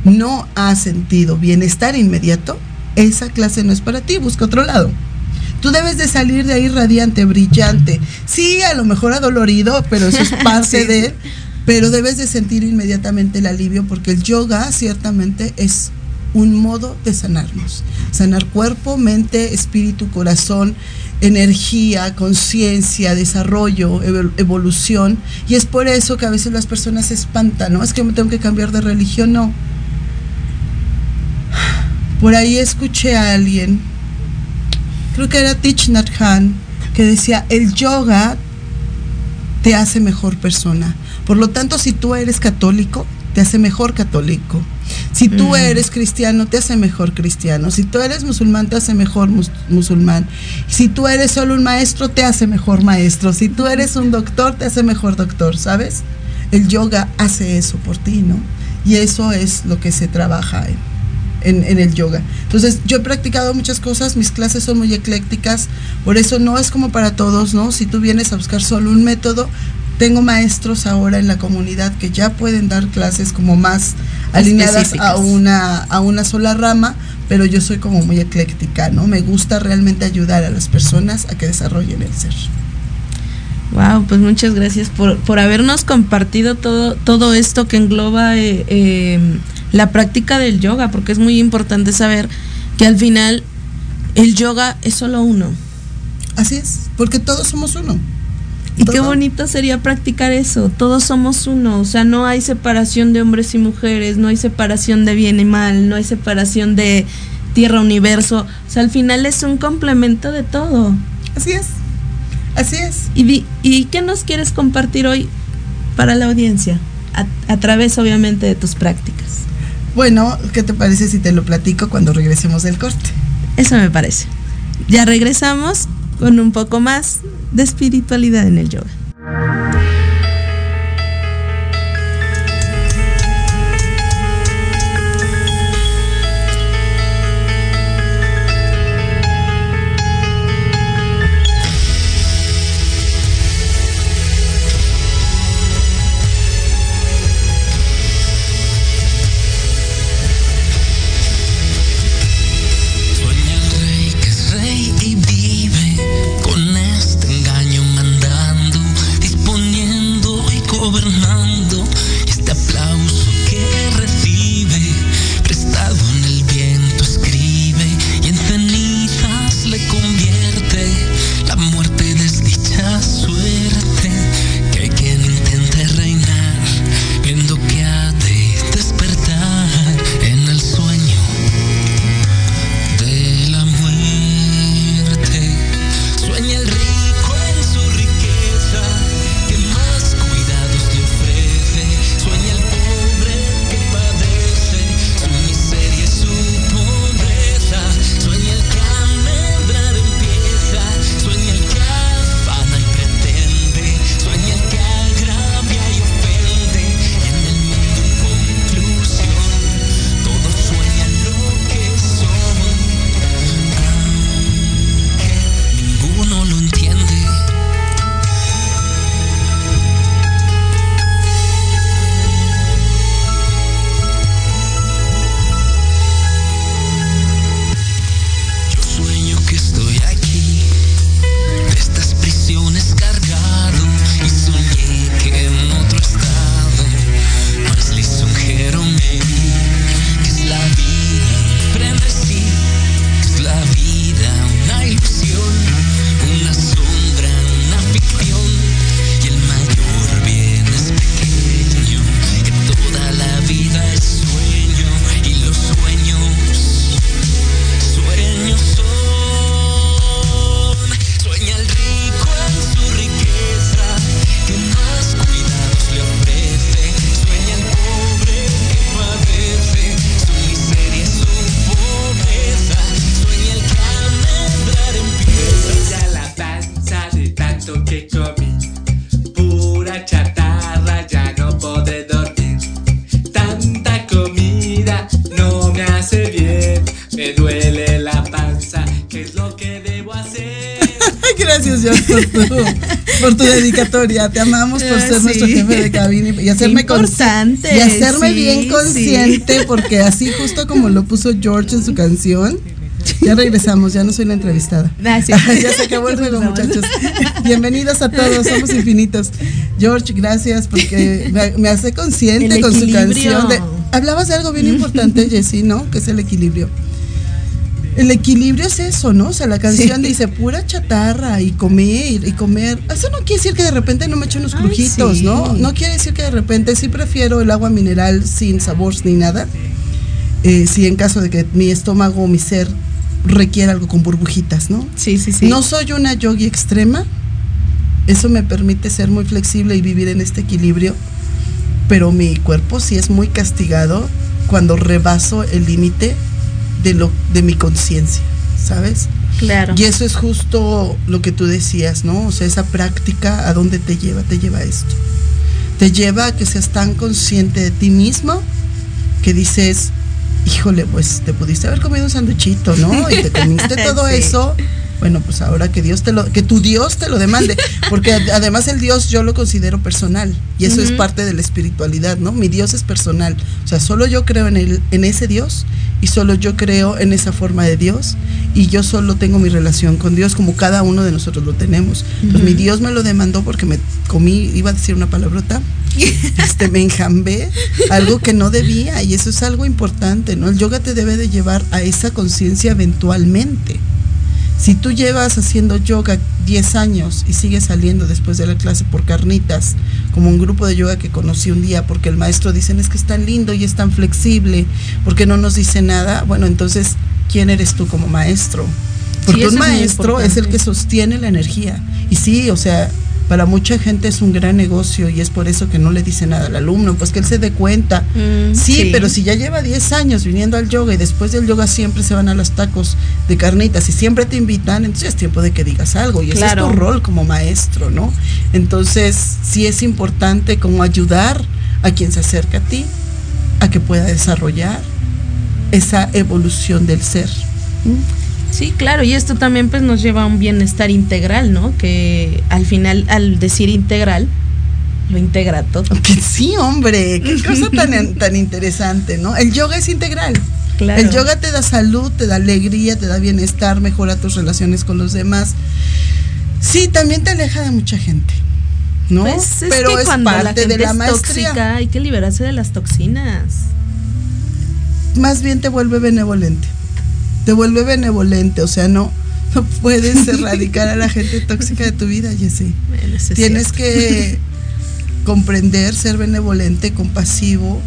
no has sentido bienestar inmediato, esa clase no es para ti, busca otro lado. Tú debes de salir de ahí radiante, brillante. Sí, a lo mejor adolorido, pero eso es parte de... Pero debes de sentir inmediatamente el alivio porque el yoga ciertamente es un modo de sanarnos. Sanar cuerpo, mente, espíritu, corazón, energía, conciencia, desarrollo, evolución. Y es por eso que a veces las personas se espantan, ¿no? Es que me tengo que cambiar de religión, no. Por ahí escuché a alguien creo que era Thich Nhat Hanh, que decía, el yoga te hace mejor persona. Por lo tanto, si tú eres católico, te hace mejor católico. Si tú mm. eres cristiano, te hace mejor cristiano. Si tú eres musulmán, te hace mejor musulmán. Si tú eres solo un maestro, te hace mejor maestro. Si tú eres un doctor, te hace mejor doctor, ¿sabes? El yoga hace eso por ti, ¿no? Y eso es lo que se trabaja en en, el yoga. Entonces, yo he practicado muchas cosas, mis clases son muy eclécticas, por eso no es como para todos, ¿no? Si tú vienes a buscar solo un método, tengo maestros ahora en la comunidad que ya pueden dar clases como más alineadas a una, a una sola rama, pero yo soy como muy ecléctica, ¿no? Me gusta realmente ayudar a las personas a que desarrollen el ser. Wow, pues muchas gracias por, por habernos compartido todo, todo esto que engloba eh, eh, la práctica del yoga, porque es muy importante saber que al final el yoga es solo uno. Así es, porque todos somos uno. Y qué bonito sería practicar eso, todos somos uno, o sea, no hay separación de hombres y mujeres, no hay separación de bien y mal, no hay separación de tierra, universo, o sea, al final es un complemento de todo. Así es, así es. ¿Y, y qué nos quieres compartir hoy para la audiencia? a través obviamente de tus prácticas. Bueno, ¿qué te parece si te lo platico cuando regresemos del corte? Eso me parece. Ya regresamos con un poco más de espiritualidad en el yoga. Dedicatoria. Te amamos por ser Ah, nuestro sí. jefe de cabina y hacerme, y hacerme sí, bien sí. consciente, porque así justo como lo puso George en su canción. Ya regresamos, ya no soy la entrevistada. Sí. ya se acabó el juego, muchachos. Bienvenidos a todos, somos infinitos. George, gracias porque me, hace consciente El con su canción. de- hablabas de algo bien importante, Jessy, ¿no? Que es el equilibrio. El equilibrio es eso, ¿no? O sea, la canción Sí. dice pura chatarra y comer y comer. Eso no quiere decir que de repente no me echo unos Ay, crujitos, sí. ¿no? No quiere decir que de repente sí prefiero el agua mineral sin sabores ni nada. Eh, si en caso de que mi estómago o mi ser requiera algo con burbujitas, ¿no? Sí, sí, sí. No soy una yogi extrema. Eso me permite ser muy flexible y vivir en este equilibrio. Pero mi cuerpo sí es muy castigado cuando rebaso el límite de lo de mi conciencia, ¿sabes? claro. Y eso es justo lo que tú decías, ¿no? O sea, esa práctica, ¿a dónde te lleva? Te lleva a esto. Te lleva a que seas tan consciente de ti mismo que dices, híjole, pues te pudiste haber comido un sanduchito, ¿no? Y te comiste todo Sí. eso. Bueno, pues ahora que Dios te lo, que tu Dios te lo demande, porque ad- además el Dios yo lo considero personal y eso es parte de la espiritualidad, ¿no? Mi Dios es personal, o sea, solo yo creo en el, en ese Dios y solo yo creo en esa forma de Dios y yo solo tengo mi relación con Dios como cada uno de nosotros lo tenemos. Pues mi Dios me lo demandó porque me comí, iba a decir una palabrota, este, me enjambé, algo que no debía y eso es algo importante, ¿no? El yoga te debe de llevar a esa conciencia eventualmente. Si tú llevas haciendo yoga 10 años y sigues saliendo después de la clase por carnitas, como un grupo de yoga que conocí un día, porque el maestro dicen es que es tan lindo y es tan flexible, porque no nos dice nada, bueno, entonces, ¿quién eres tú como maestro? Porque un es maestro es el importante. que sostiene la energía. Y sí, o sea, para mucha gente es un gran negocio y es por eso que no le dice nada al alumno, pues que él se dé cuenta. Mm, Sí, pero si ya lleva 10 años viniendo al yoga y después del yoga siempre se van a los tacos de carnitas y siempre te invitan, entonces es tiempo de que digas algo y Claro. ese es tu rol como maestro, ¿no? Entonces sí es importante como ayudar a quien se acerca a ti a que pueda desarrollar esa evolución del ser. Sí, claro, y esto también pues nos lleva a un bienestar integral, ¿no? Que al final, al decir integral, lo integra todo. Que sí, hombre, qué cosa tan, tan interesante, ¿no? El yoga es integral. Claro. El yoga te da salud, te da alegría, te da bienestar, mejora tus relaciones con los demás. Sí, también te aleja de mucha gente, ¿no? Pues es Pero que es cuando la parte gente de la es maestría. tóxica, hay que liberarse de las toxinas. Más bien te vuelve benevolente. Te vuelve benevolente, o sea, no, no puedes erradicar a la gente tóxica de tu vida, Jessy. Bueno, Tienes que comprender, ser benevolente, compasivo.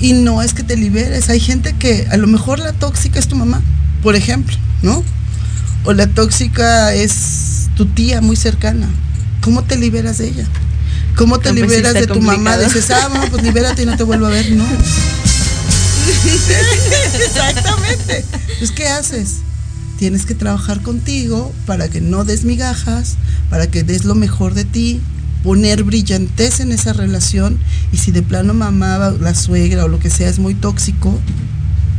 Y no es que te liberes. Hay gente que a lo mejor la tóxica es tu mamá, por ejemplo, ¿no? O la tóxica es tu tía muy cercana. ¿Cómo te liberas de ella? ¿Cómo te No, pues sí liberas de tu mamá? Dices, ah, bueno, pues libérate y no te vuelvo a ver. No. Exactamente. Pues, ¿qué haces? Tienes que trabajar contigo para que no des migajas, para que des lo mejor de ti, poner brillantez en esa relación y si de plano mamá, la suegra o lo que sea es muy tóxico,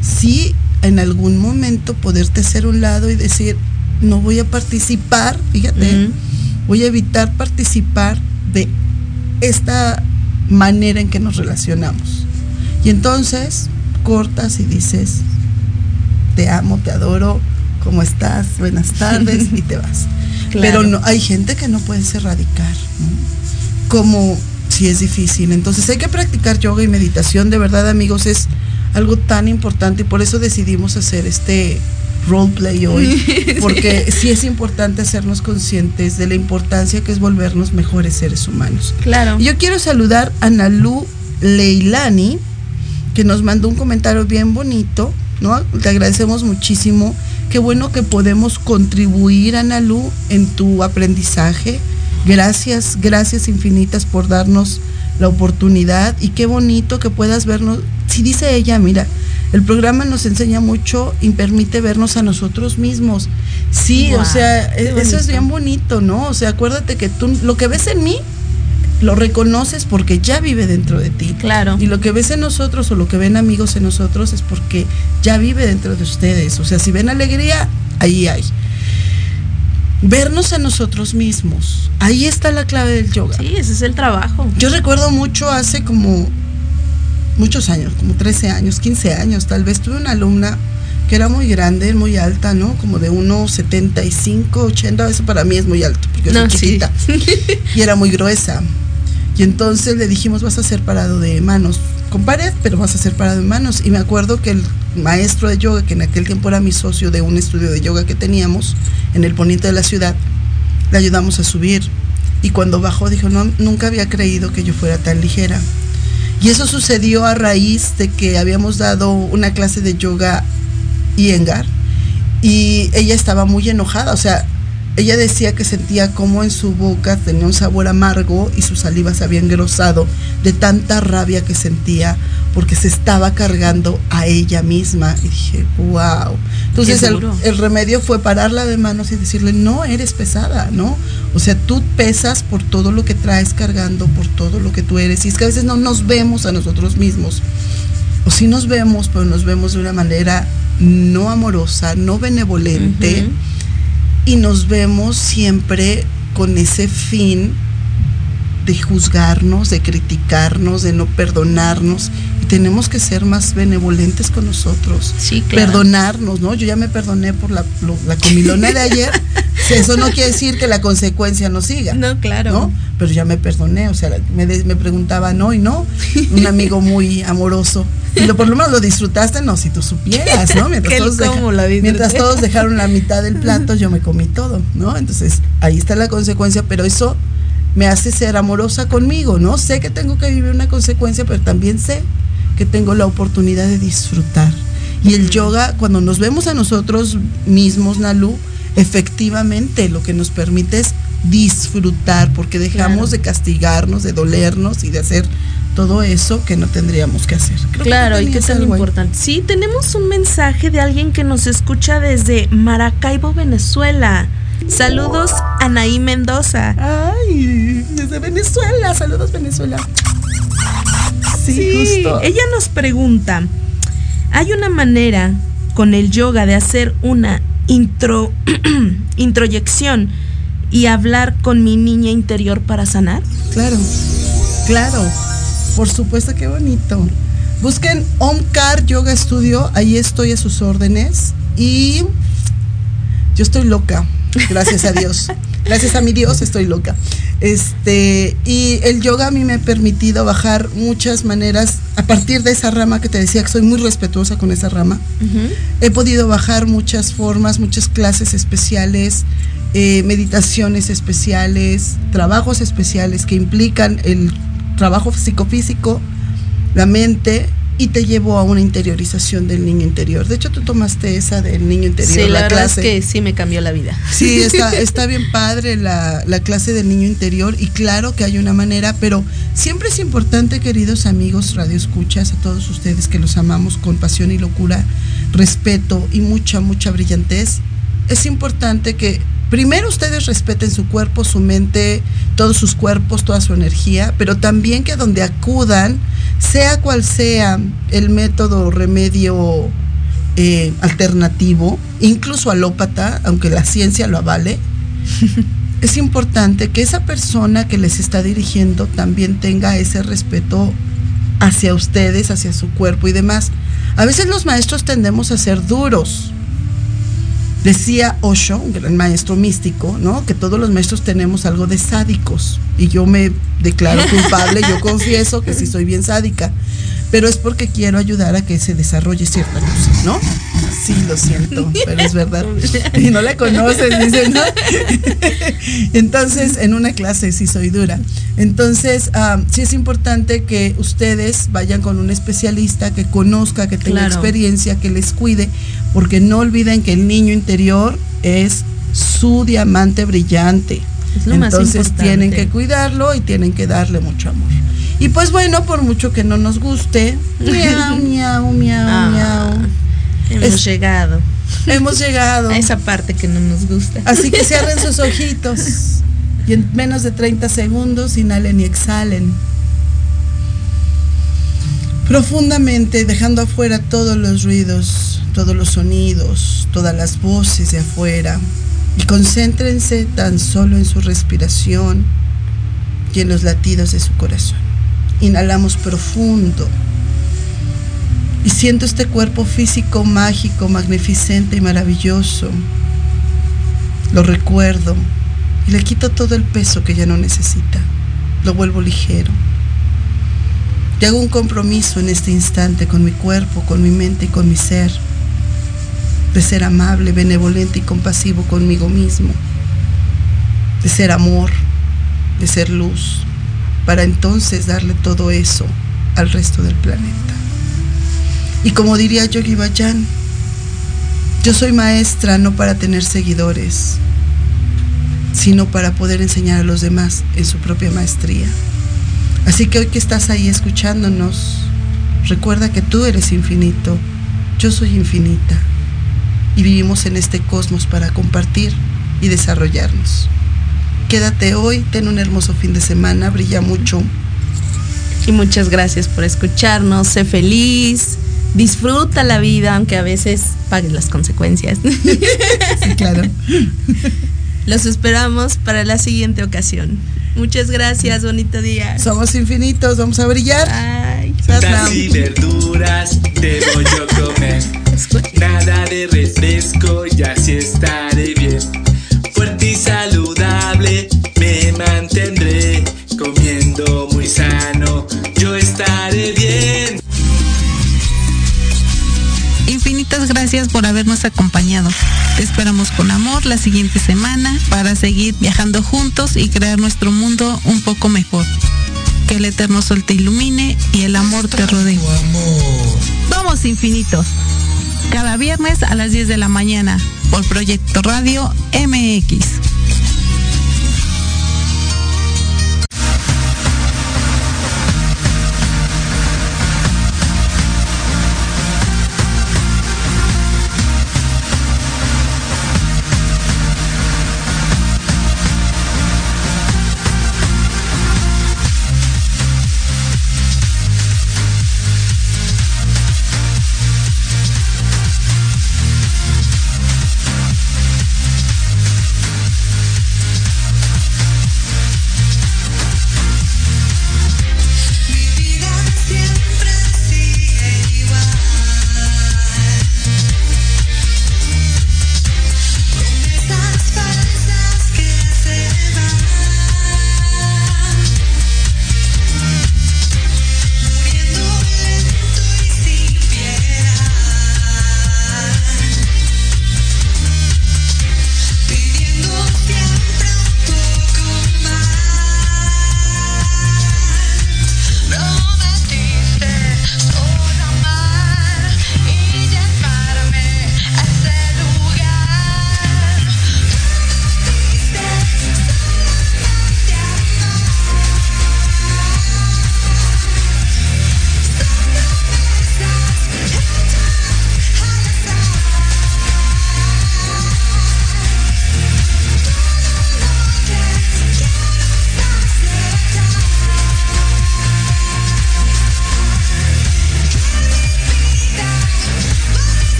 sí en algún momento poderte hacer un lado y decir, no voy a participar, fíjate, voy a evitar participar de esta manera en que nos relacionamos. Y entonces cortas y dices, te amo, te adoro, ¿cómo estás? Buenas tardes y te vas. Claro. Pero no, hay gente que no puedes erradicar, ¿no? Como si es difícil. Entonces hay que practicar yoga y meditación, de verdad amigos, es algo tan importante y por eso decidimos hacer este roleplay hoy, porque sí es importante hacernos conscientes de la importancia que es volvernos mejores seres humanos. Claro. Yo quiero saludar a Nalu Leilani, que nos mandó un comentario bien bonito, ¿no? Te agradecemos muchísimo. Qué bueno que podemos contribuir, Analu, en tu aprendizaje. Gracias, gracias infinitas por darnos la oportunidad y qué bonito que puedas vernos. Si dice ella, mira, el programa nos enseña mucho y permite vernos a nosotros mismos. Sí, o sea, e- eso es bien bonito, ¿no? O sea, acuérdate que tú lo que ves en mí lo reconoces porque ya vive dentro de ti. Claro. Y lo que ves en nosotros o lo que ven amigos en nosotros es porque ya vive dentro de ustedes. O sea, si ven alegría, ahí hay. vernos a nosotros mismos. Ahí está la clave del yoga. Sí, ese es el trabajo. Yo recuerdo mucho hace como muchos años, como 13 años, 15 años, tal vez tuve una alumna que era muy grande, muy alta, ¿no? Como de 1,75, 80, eso para mí es muy alto, porque No, soy sí. chiquita. y era muy gruesa. Y entonces le dijimos, vas a ser parado de manos, con pared, pero vas a ser parado de manos. Y me acuerdo que el maestro de yoga, que en aquel tiempo era mi socio de un estudio de yoga que teníamos en el poniente de la ciudad, le ayudamos a subir. Y cuando bajó dijo, no, nunca había creído que yo fuera tan ligera. Y eso sucedió a raíz de que habíamos dado una clase de yoga Iyengar y ella estaba muy enojada, o sea, ella decía que sentía como en su boca tenía un sabor amargo y su saliva se había engrosado de tanta rabia que sentía porque se estaba cargando a ella misma. Y dije, wow. Entonces el, remedio fue pararla de manos y decirle, no eres pesada, ¿no? O sea, tú pesas por todo lo que traes cargando, por todo lo que tú eres. Y es que a veces no nos vemos a nosotros mismos. O sí nos vemos, pero nos vemos de una manera no amorosa, no benevolente. Y nos vemos siempre con ese fin de juzgarnos, de criticarnos, de no perdonarnos. Tenemos que ser más benevolentes con nosotros. Sí, claro. Perdonarnos, ¿no? Yo ya me perdoné por la, lo- la comilona de ayer. Eso no quiere decir que la consecuencia no siga. No, claro. ¿no? Pero ya me perdoné, o sea, me, de- me preguntaban hoy, ¿no? Un amigo muy amoroso. Y lo, por lo menos lo disfrutaste, no, si tú supieras, ¿no? Deja- mientras todos dejaron la mitad del plato, yo me comí todo, ¿no? Entonces, ahí está la consecuencia, pero eso me hace ser amorosa conmigo, ¿no? Sé que tengo que vivir una consecuencia, pero también sé que tengo la oportunidad de disfrutar. Y el yoga, cuando nos vemos a nosotros mismos, Nalu, efectivamente lo que nos permite es disfrutar, porque dejamos Claro. de castigarnos, de dolernos y de hacer todo eso que no tendríamos que hacer. Creo que Claro, tú y qué tan importante. Sí, tenemos un mensaje de alguien que nos escucha desde Maracaibo, Venezuela. Saludos, Anaí Mendoza. Ay, desde Venezuela, saludos Venezuela. Sí, justo. ella nos pregunta, ¿hay una manera con el yoga de hacer una intro introyección y hablar con mi niña interior para sanar? Claro, claro. Por supuesto, qué bonito. Busquen Omkar Yoga Studio, ahí estoy a sus órdenes. Y yo estoy loca, gracias a Dios. Gracias a mi Dios estoy loca. Este, y el yoga a mí me ha permitido bajar muchas maneras a partir de esa rama que te decía que soy muy respetuosa con esa rama. He podido bajar muchas formas, muchas clases especiales, eh, meditaciones especiales, trabajos especiales que implican el trabajo psicofísico, la mente y te llevó a una interiorización del niño interior. De hecho, tú tomaste esa del niño interior, Sí, la, la, verdad clase. es que sí me cambió la vida. Sí, está, está bien padre la, la clase del niño interior y claro que hay una manera, pero siempre es importante, queridos amigos radioescuchas, a todos ustedes que los amamos con pasión y locura, respeto y mucha, mucha brillantez, es importante que primero ustedes respeten su cuerpo, su mente, todos sus cuerpos, toda su energía, pero también que donde acudan, sea cual sea el método, remedio, eh, alternativo, incluso alópata, aunque la ciencia lo avale, es importante que esa persona que les está dirigiendo también tenga ese respeto hacia ustedes, hacia su cuerpo y demás. A veces los maestros tendemos a ser duros. Decía Osho, un gran maestro místico, ¿no? Que todos los maestros tenemos algo de sádicos. Y yo me declaro culpable, yo confieso que sí soy bien sádica. Pero es porque quiero ayudar a que se desarrolle cierta cosa, ¿no? Sí, lo siento, pero es verdad. Y no la conoces, dice, ¿no? Entonces, en una clase sí soy dura. Entonces, ah, sí es importante que ustedes vayan con un especialista que conozca, que tenga Claro. experiencia, que les cuide, porque no olviden que el niño interior es su diamante brillante. Es lo más Entonces tienen que cuidarlo y tienen que darle mucho amor. Y pues bueno, por mucho que no nos guste, miau, miau, miau, Ah, miau. Hemos Es- llegado Hemos llegado. a esa parte que no nos gusta. Así que cierren sus ojitos y en menos de 30 segundos inhalen y exhalen. Profundamente, dejando afuera todos los ruidos, todos los sonidos, todas las voces de afuera. Y concéntrense tan solo en su respiración y en los latidos de su corazón. Inhalamos profundo. Y siento este cuerpo físico mágico, magnificente y maravilloso. Lo recuerdo y le quito todo el peso que ya no necesita. Lo vuelvo ligero. Y hago un compromiso en este instante con mi cuerpo, con mi mente y con mi ser. De ser amable, benevolente y compasivo conmigo mismo. De ser amor, de ser luz. Para entonces darle todo eso al resto del planeta. Y como diría Yogi Bayan, yo soy maestra no para tener seguidores, sino para poder enseñar a los demás en su propia maestría. Así que hoy que estás ahí escuchándonos, recuerda que tú eres infinito, yo soy infinita y vivimos en este cosmos para compartir y desarrollarnos. Quédate hoy, ten un hermoso fin de semana, brilla mucho. Y muchas gracias por escucharnos, sé feliz, disfruta la vida, aunque a veces pagues las consecuencias. Sí, claro. Los esperamos para la siguiente ocasión. Muchas gracias, bonito día. Somos infinitos, vamos a brillar. Ay, Frutas y verduras debo yo comer. Nada de refresco, ya así estaré bien. Fuerte y saludable me mantendré. Comiendo muy sano, yo estaré bien. Infinitas gracias por habernos acompañado. Te esperamos con amor la siguiente semana para seguir viajando juntos y crear nuestro mundo un poco mejor. Que el eterno sol te ilumine y el amor te rodee. Vamos infinitos. Cada viernes a las 10 de la mañana por Proyecto Radio MX.